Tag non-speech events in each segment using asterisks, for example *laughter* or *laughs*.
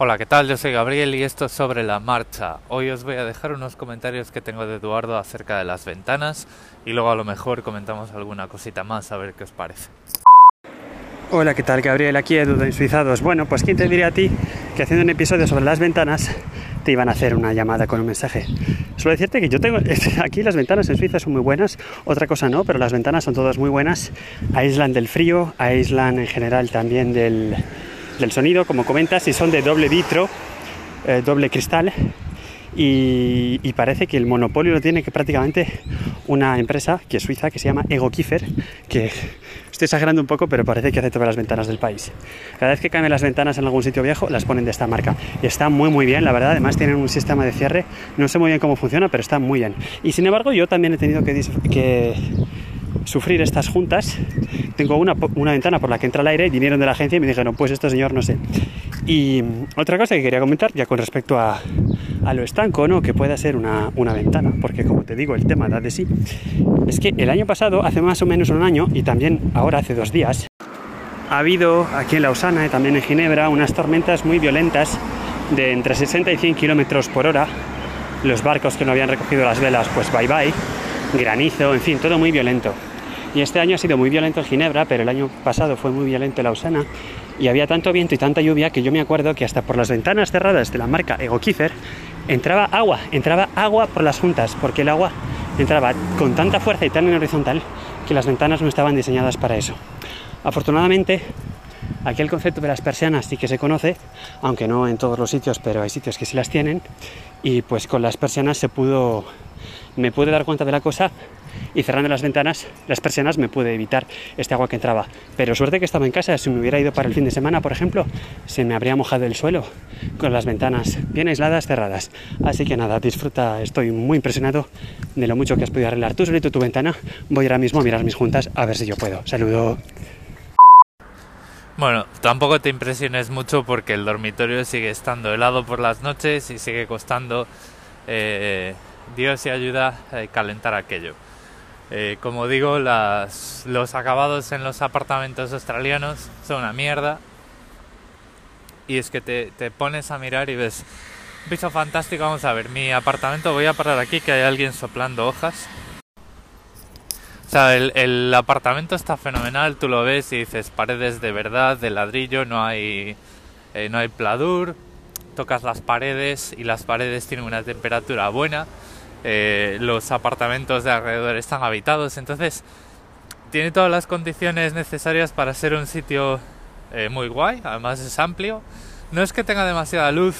Hola, ¿qué tal? Yo soy Gabriel y esto es sobre la marcha. Hoy os voy a dejar unos comentarios que tengo de Eduardo acerca de las ventanas y luego a lo mejor comentamos alguna cosita más a ver qué os parece. Hola, ¿qué tal Gabriel? Aquí Edu de Suizados. Bueno, pues quién te diría a ti que haciendo un episodio sobre las ventanas te iban a hacer una llamada con un mensaje. Suelo decirte que yo tengo *laughs* aquí las ventanas en Suiza son muy buenas, otra cosa no, pero las ventanas son todas muy buenas, aíslan del frío, aíslan en general también del, del sonido, como comentas, y son de doble vitro, eh, doble cristal, y, parece que el monopolio lo tiene que prácticamente una empresa que es suiza que se llama Ego Kiefer, que estoy exagerando un poco, pero parece que hace todas las ventanas del país. Cada vez que cambian las ventanas en algún sitio viejo, las ponen de esta marca. Y está muy muy bien, la verdad. Además tienen un sistema de cierre, no sé muy bien cómo funciona, pero está muy bien. Y sin embargo, yo también he tenido que, que sufrir estas juntas, tengo una, ventana por la que entra el aire y vinieron de la agencia y me dijeron, pues esto señor no sé. Y otra cosa que quería comentar, ya con respecto a, lo estanco, ¿no? que pueda ser una, una, ventana, porque como te digo, el tema da de sí, es que el año pasado, hace más o menos un año, y también ahora hace dos días, ha habido aquí en Lausana y también en Ginebra unas tormentas muy violentas de entre 60 y 100 kilómetros por hora. Los barcos que no habían recogido las velas, pues bye bye, granizo, en fin, todo muy violento. Y este año ha sido muy violento en Ginebra, pero el año pasado fue muy violento en Lausana y había tanto viento y tanta lluvia que yo me acuerdo que hasta por las ventanas cerradas de la marca Ego Kiefer entraba agua, entraba agua por las juntas, porque el agua entraba con tanta fuerza y tan en horizontal que las ventanas no estaban diseñadas para eso. Afortunadamente, aquí el concepto de las persianas sí que se conoce, aunque no en todos los sitios, pero hay sitios que sí las tienen, y pues con las persianas se pudo, me pude dar cuenta de la cosa y cerrando las ventanas, las persianas, me pude evitar este agua que entraba. Pero suerte que estaba en casa, si me hubiera ido para el fin de semana, por ejemplo, se me habría mojado el suelo con las ventanas bien aisladas, cerradas. Así que nada, disfruta, estoy muy impresionado de lo mucho que has podido arreglar tú solito tu ventana. Voy ahora mismo a mirar mis juntas a ver si yo puedo. Saludo. Bueno, tampoco te impresiones mucho porque el dormitorio sigue estando helado por las noches y sigue costando eh, Dios y ayuda a calentar aquello. Eh, como digo, las, los acabados en los apartamentos australianos son una mierda. Y es que te, te, pones a mirar y ves piso fantástico. Vamos a ver, mi apartamento, voy a parar aquí que hay alguien soplando hojas. O sea, el, el apartamento está fenomenal, tú lo ves y dices paredes de verdad, de ladrillo, no hay, eh, no hay pladur. Tocas las paredes y las paredes tienen una temperatura buena eh, los apartamentos de alrededor están habitados, entonces tiene todas las condiciones necesarias para ser un sitio eh, muy guay, además es amplio. No es que tenga demasiada luz,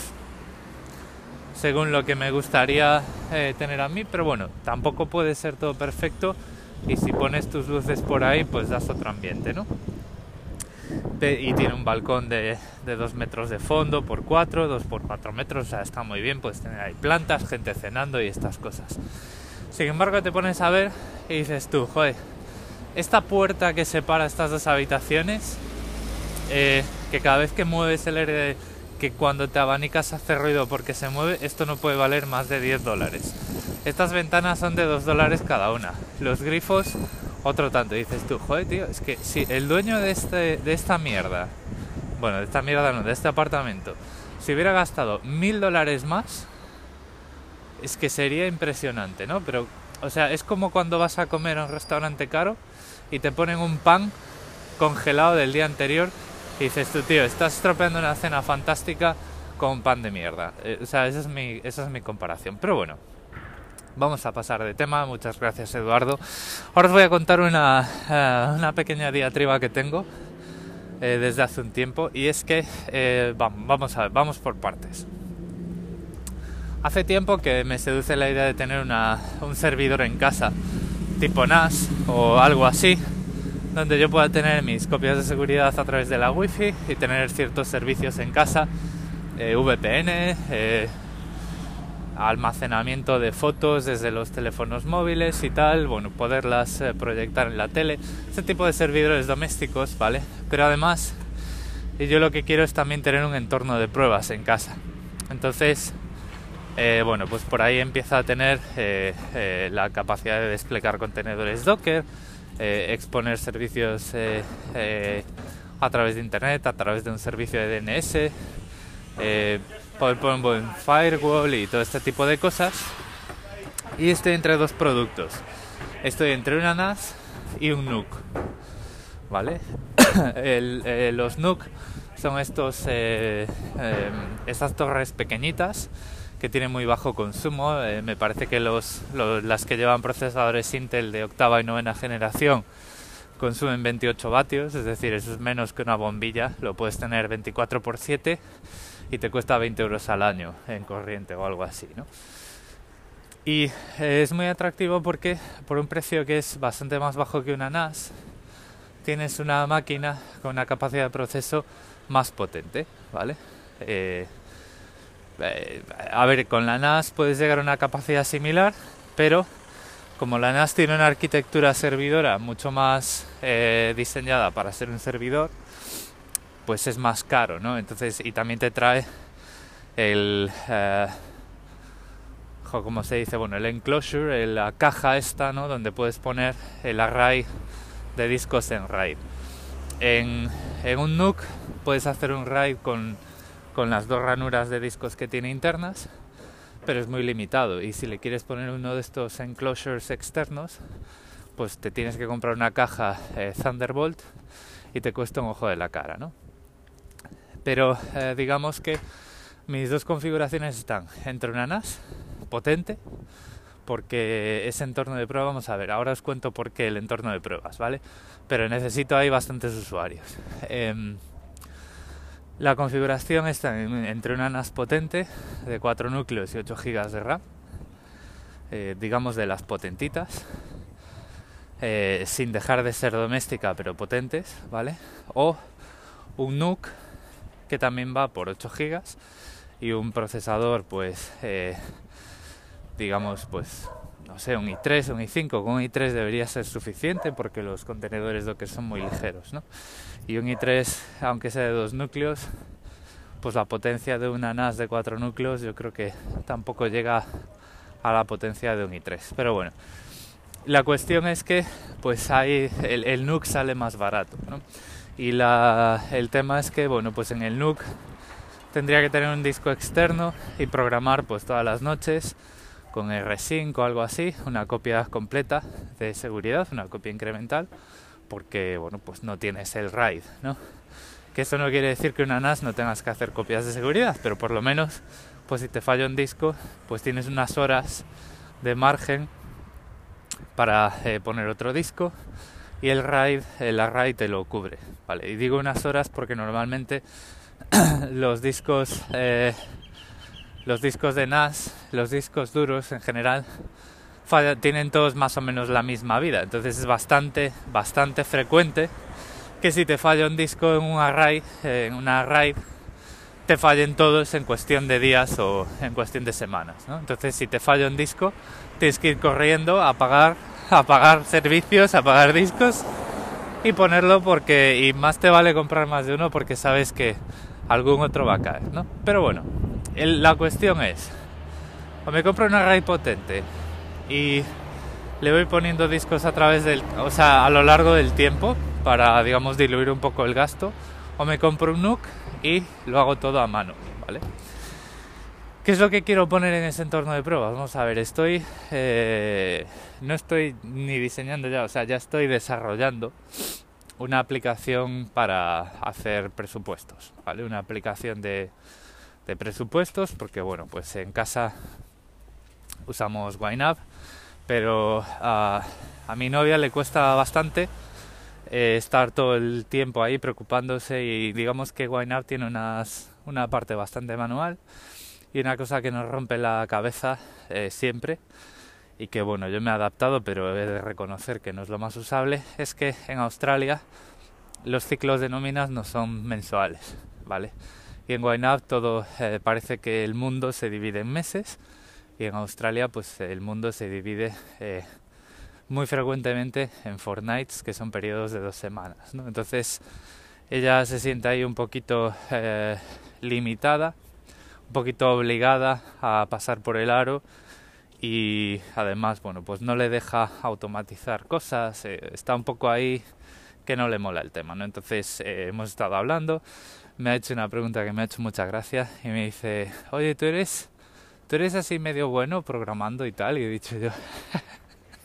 según lo que me gustaría eh, tener a mí, pero bueno, tampoco puede ser todo perfecto y si pones tus luces por ahí, pues das otro ambiente, ¿no? Y tiene un balcón de, de 2 metros de fondo por 4, 2 por 4 metros, o sea, está muy bien, puedes tener ahí plantas, gente cenando y estas cosas. Sin embargo, te pones a ver y dices tú, joder, esta puerta que separa estas dos habitaciones, eh, que cada vez que mueves el aire, que cuando te abanicas hace ruido porque se mueve, esto no puede valer más de 10 dólares. Estas ventanas son de 2 dólares cada una. Los grifos otro tanto. dices tú, joder, tío, es que si el dueño de, este, de esta mierda, bueno, de esta mierda no, de este apartamento, si hubiera gastado mil dólares más, es que sería impresionante, ¿no? Pero, o sea, es como cuando vas a comer a un restaurante caro y te ponen un pan congelado del día anterior y dices tú, tío, estás estropeando una cena fantástica con pan de mierda. Eh, o sea, esa es, mi, esa es mi comparación. Pero bueno, vamos a pasar de tema. Muchas gracias, Eduardo. Ahora os voy a contar una, eh, una pequeña diatriba que tengo eh, desde hace un tiempo y es que eh, vamos, a ver, vamos por partes. Hace tiempo que me seduce la idea de tener una, un servidor en casa, tipo NAS o algo así, donde yo pueda tener mis copias de seguridad a través de la wifi y tener ciertos servicios en casa, VPN, almacenamiento de fotos desde los teléfonos móviles y tal, bueno, poderlas eh, proyectar en la tele, ese tipo de servidores domésticos, ¿vale? Pero además, yo lo que quiero es también tener un entorno de pruebas en casa. Entonces, eh, bueno, pues por ahí empieza a tener eh, la capacidad de desplegar contenedores Docker, exponer servicios a través de Internet, a través de un servicio de DNS, eh, buen firewall y todo este tipo de cosas. Y estoy entre dos productos. Estoy entre una NAS y un NUC. ¿Vale? *coughs* Eh, los NUC son estos, eh, estas torres pequeñitas que tienen muy bajo consumo. me parece que los, las que llevan procesadores Intel de octava y novena generación consumen 28 vatios, es decir, eso es menos que una bombilla, lo puedes tener 24 por 7 y te cuesta 20 euros al año en corriente o algo así, ¿no? Y es muy atractivo porque por un precio que es bastante más bajo que una NAS, tienes una máquina con una capacidad de proceso más potente, ¿vale? Eh, eh, a ver, con la NAS puedes llegar a una capacidad similar, pero como la NAS tiene una arquitectura servidora mucho más eh, diseñada para ser un servidor, pues es más caro, ¿no? Entonces, y también te trae el, eh, ¿cómo se dice? Bueno, el enclosure, la caja esta, ¿no? Donde puedes poner el array de discos en RAID. En, en un NUC puedes hacer un RAID con, con las dos ranuras de discos que tiene internas pero es muy limitado y si le quieres poner uno de estos enclosures externos pues te tienes que comprar una caja eh, Thunderbolt y te cuesta un ojo de la cara, ¿no? Pero eh, digamos que mis dos configuraciones están entre una NAS potente porque ese entorno de prueba, vamos a ver, ahora os cuento por qué el entorno de pruebas, ¿vale? Pero necesito ahí bastantes usuarios. Em, la configuración está entre una NAS potente de 4 núcleos y 8 GB de RAM, eh, digamos de las potentitas, eh, sin dejar de ser doméstica pero potentes, ¿vale? O un NUC que también va por 8 GB y un procesador pues eh, digamos pues no sé, un i3 o un i5, con un i3 debería ser suficiente porque los contenedores Docker son muy ligeros, ¿no? Y un i3, aunque sea de dos núcleos, pues la potencia de una NAS de cuatro núcleos yo creo que tampoco llega a la potencia de un i3. Pero bueno, la cuestión es que pues ahí el, el NUC sale más barato, ¿no? Y la, el tema es que, bueno, pues en el NUC tendría que tener un disco externo y programar pues todas las noches con R5 o algo así, una copia completa de seguridad, una copia incremental, porque bueno, pues no tienes el RAID, ¿no? Que eso no quiere decir que una NAS no tengas que hacer copias de seguridad, pero por lo menos, pues si te falla un disco, pues tienes unas horas de margen para eh, poner otro disco y el RAID, el array te lo cubre, ¿vale? Y digo unas horas porque normalmente *clears throat* los discos eh, los discos de NAS, los discos duros en general, tienen todos más o menos la misma vida. Entonces es bastante, bastante frecuente que si te falla un disco en un array, en una array, te fallen todos en cuestión de días o en cuestión de semanas. Entonces si te falla un disco, tienes que ir corriendo a pagar, a pagar servicios, a pagar discos y ponerlo porque y más te vale comprar más de uno porque sabes que algún otro va a caer, ¿no? Pero bueno, la cuestión es, o me compro una RAID potente y le voy poniendo discos a través del, o sea, a lo largo del tiempo para, digamos, diluir un poco el gasto, o me compro un NUC y lo hago todo a mano, ¿vale? ¿Qué es lo que quiero poner en ese entorno de pruebas? Vamos a ver, estoy, eh, no estoy ni diseñando ya, o sea, ya estoy desarrollando una aplicación para hacer presupuestos, ¿vale? Una aplicación de de presupuestos, porque bueno, pues en casa usamos YNAB, pero a, a mi novia le cuesta bastante eh, estar todo el tiempo ahí preocupándose y digamos que YNAB tiene unas, una parte bastante manual y una cosa que nos rompe la cabeza eh, siempre y que bueno, yo me he adaptado, pero he de reconocer que no es lo más usable, es que en Australia los ciclos de nóminas no son mensuales, ¿vale? Y en YNAB todo eh, parece que el mundo se divide en meses y en Australia pues el mundo se divide eh, muy frecuentemente en fortnights, que son periodos de dos semanas. ¿no? Entonces ella se siente ahí un poquito eh, limitada, un poquito obligada a pasar por el aro y además, bueno, pues no le deja automatizar cosas, está un poco ahí que no le mola el tema, ¿no? Entonces hemos estado hablando, me ha hecho una pregunta que me ha hecho mucha gracia y me dice, oye, ¿tú eres, tú eres así medio bueno programando y tal? Y he dicho yo,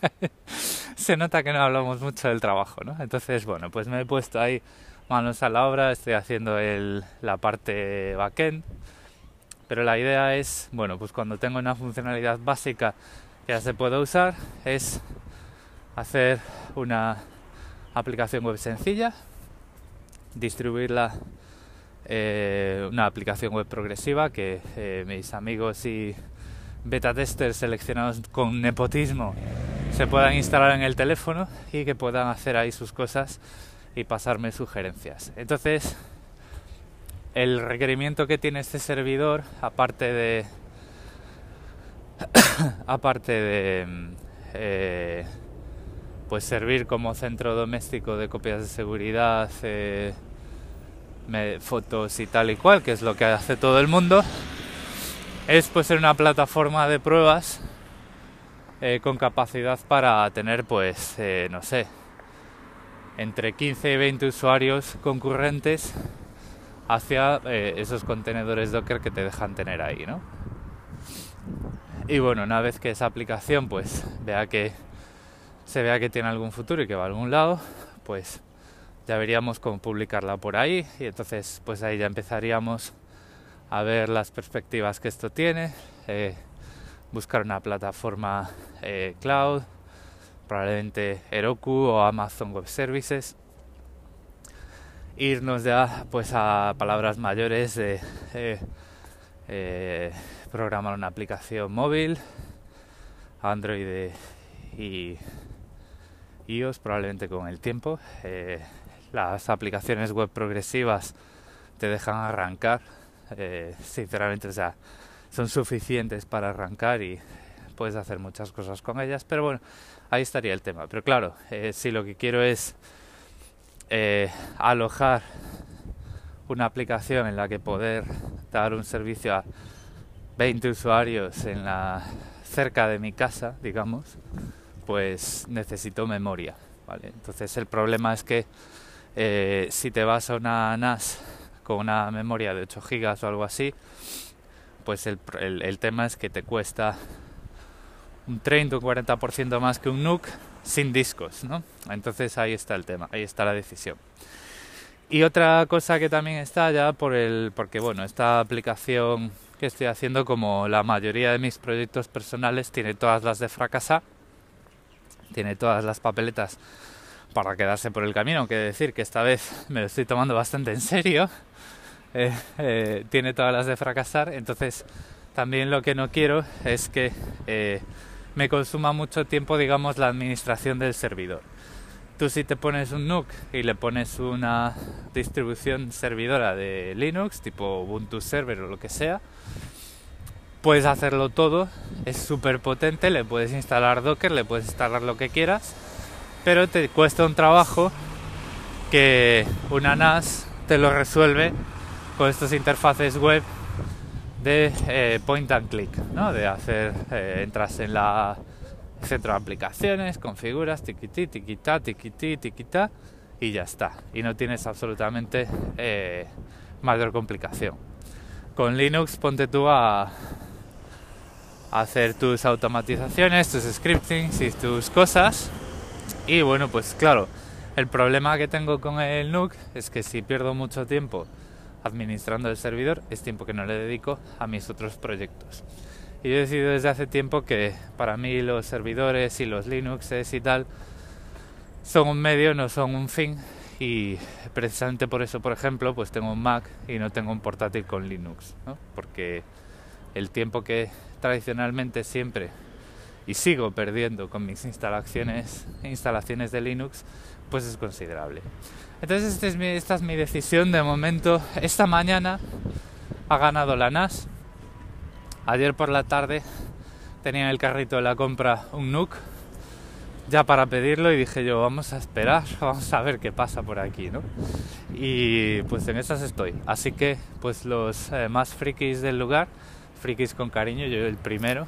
*laughs* se nota que no hablamos mucho del trabajo, ¿no? Entonces, bueno, pues me he puesto ahí manos a la obra, estoy haciendo el, la parte backend, pero la idea es, bueno, pues cuando tengo una funcionalidad básica que ya se puede usar, es hacer una aplicación web sencilla, distribuirla eh, una aplicación web progresiva que eh, mis amigos y beta testers seleccionados con nepotismo se puedan instalar en el teléfono y que puedan hacer ahí sus cosas y pasarme sugerencias. Entonces, el requerimiento que tiene este servidor, aparte de *coughs* aparte de eh, pues servir como centro doméstico de copias de seguridad, fotos y tal y cual, que es lo que hace todo el mundo, es pues ser una plataforma de pruebas eh, con capacidad para tener pues eh, no sé entre 15 y 20 usuarios concurrentes hacia esos contenedores Docker que te dejan tener ahí, ¿no? Y bueno, una vez que esa aplicación pues vea que se vea que tiene algún futuro y que va a algún lado, pues ya veríamos cómo publicarla por ahí. Y entonces pues ahí ya empezaríamos a ver las perspectivas que esto tiene, eh, buscar una plataforma eh, cloud, probablemente Heroku o Amazon Web Services, irnos ya pues a palabras mayores de eh, programar una aplicación móvil, Android y iOS probablemente con el tiempo. Las aplicaciones web progresivas te dejan arrancar, eh, sinceramente, o sea, son suficientes para arrancar y puedes hacer muchas cosas con ellas, pero bueno, ahí estaría el tema. Pero claro, eh, si lo que quiero es alojar una aplicación en la que poder dar un servicio a 20 usuarios en la cerca de mi casa, digamos, pues necesito memoria. ¿vale? Entonces el problema es que eh, si te vas a una NAS con una memoria de 8 GB o algo así, pues el, el, tema es que te cuesta un 30 o 40% más que un NUC sin discos, ¿no? Entonces ahí está el tema, ahí está la decisión. Y otra cosa que también está ya por el, porque bueno, esta aplicación que estoy haciendo, como la mayoría de mis proyectos personales, tiene todas las de fracasar tiene todas las papeletas para quedarse por el camino, aunque decir que esta vez *laughs* me lo estoy tomando bastante en serio, *laughs* eh, eh, tiene todas las de fracasar, entonces también lo que no quiero es que eh, me consuma mucho tiempo, digamos, la administración del servidor. Tú si te pones un NUC y le pones una distribución servidora de Linux, tipo Ubuntu Server o lo que sea, puedes hacerlo todo, es súper potente, le puedes instalar Docker, le puedes instalar lo que quieras, pero te cuesta un trabajo que una NAS te lo resuelve con estos interfaces web de eh, point and click, ¿no? de hacer, eh, entras en la centro de aplicaciones, configuras, tiquití, tiquitá, tiquití, tiquitá y ya está. Y no tienes absolutamente eh, mayor complicación. Con Linux ponte tú a hacer tus automatizaciones, tus scriptings y tus cosas. Y bueno, pues claro, el problema que tengo con el NUC es que si pierdo mucho tiempo administrando el servidor, es tiempo que no le dedico a mis otros proyectos. Y yo he decidido desde hace tiempo que para mí los servidores y los Linuxes y tal son un medio, no son un fin. Y precisamente por eso, por ejemplo, pues tengo un Mac y no tengo un portátil con Linux, ¿no? Porque el tiempo que tradicionalmente siempre y sigo perdiendo con mis instalaciones, instalaciones de Linux, pues es considerable. Entonces este es esta es mi decisión de momento. Esta mañana ha ganado la NAS. Ayer por la tarde tenía en el carrito de la compra un NUC ya para pedirlo y dije yo vamos a esperar, *laughs* vamos a ver qué pasa por aquí, ¿no? Y pues en esas estoy. Así que pues los eh, más frikis del lugar frikis con cariño, yo el primero.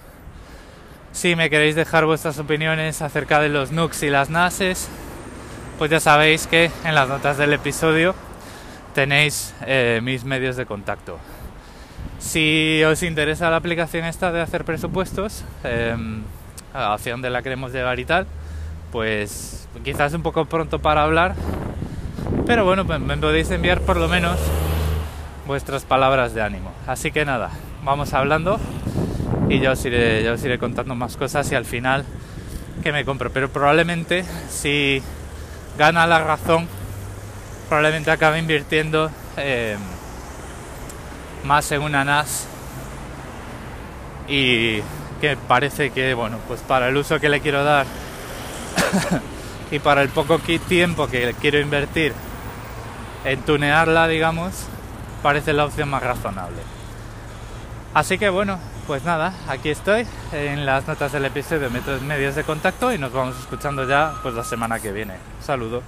Si me queréis dejar vuestras opiniones acerca de los NUCs y las NASes, pues ya sabéis que en las notas del episodio tenéis eh, mis medios de contacto. Si os interesa la aplicación esta de hacer presupuestos, em, hacia dónde la queremos llevar y tal, pues quizás un poco pronto para hablar, pero bueno, pues me podéis enviar por lo menos vuestras palabras de ánimo. Así que nada, vamos hablando y ya os iré, ya os iré contando más cosas y al final que me compro. Pero probablemente si gana la razón, probablemente acabe invirtiendo eh, más en una NAS y que parece que, bueno, pues para el uso que le quiero dar *coughs* y para el poco tiempo que quiero invertir en tunearla, digamos, parece la opción más razonable. Así que bueno, pues nada, aquí estoy en las notas del episodio métodos medios de contacto y nos vamos escuchando ya pues la semana que viene. Saludo.